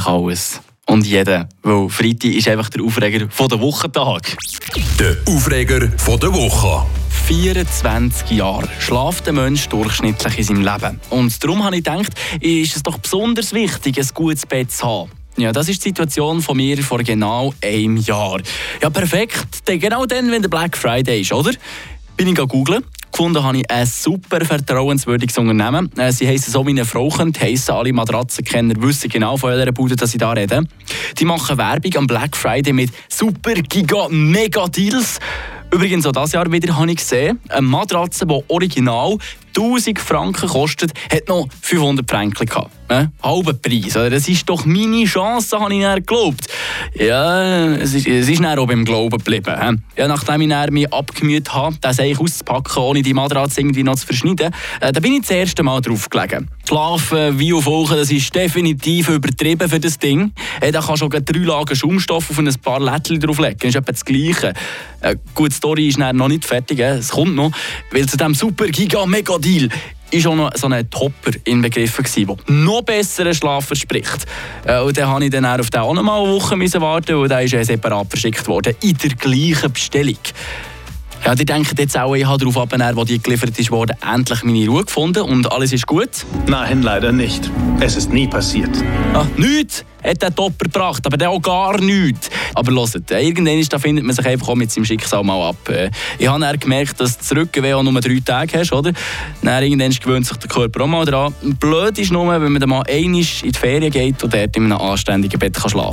eigentlich alles. Und jeder, weil Freitag ist einfach der Aufreger von der Wochentag. Der Aufreger von der Woche. 24 Jahre schlaft der Mensch durchschnittlich in seinem Leben. Und darum habe ich gedacht, ist es doch besonders wichtig, ein gutes Bett zu haben. Ja, das ist die Situation von mir vor genau einem Jahr. Ja, perfekt. Genau dann, wenn der Black Friday ist, oder? Bin ich googeln gefunden habe ich ein super vertrauenswürdiges Unternehmen. Äh, sie heißen so wie eine Frau könnte heissen. Alle Matratzenkenner wissen genau von welcher Bude dass ich da rede. Die machen Werbung am Black Friday mit super giga mega Deals. Übrigens auch dieses Jahr wieder habe ich gesehen, eine Matratze, die original 1000 Franken kostet, hat noch 500 Franken gehabt. Äh? Halber Preis. Das ist doch meine Chance, habe ich dann geglaubt. Ja, es ist, es ist dann auch beim Glauben geblieben. Äh? Ja, nachdem ich mich abgemüht habe, das eigentlich auszupacken, ohne die Matratze irgendwie noch zu verschneiden, äh, da bin ich das erste Mal drauf gelegen. Schlafen wie auf Wolken, das ist definitiv übertrieben für das Ding. Äh, da kannst du schon drei Lagen Schaumstoff auf ein paar Lättchen drauflegen. Das ist etwa das Gleiche. Äh, gut, die Story ist noch nicht fertig, äh? es kommt noch. Weil zu diesem super giga mega Deal ist auch noch so ein Topper inbegriffen der noch besseren Schlaf verspricht. Äh, und dann habe ich dann auf den auch noch mal eine Woche warten und der ist separat verschickt worden, in der gleichen Bestellung. Ja, die denken jetzt auch, ich habe darauf abgenommen, wo die geliefert ist worden, endlich meine Ruhe gefunden und alles ist gut? Nein, leider nicht. Es ist nie passiert. Ah, nichts hat der Topper gebracht, aber der auch gar nichts. Aber hört, irgendwann da findet man sich einfach mit seinem Schicksal mal ab. Äh, ich habe dann gemerkt, dass du zurückgehen auch nur drei Tage hast, oder? Dann irgendwann gewöhnt sich der Körper auch mal daran. Blöd ist nur, wenn man dann mal einmal in die Ferien geht und dort in einem anständigen Bett kann schlafen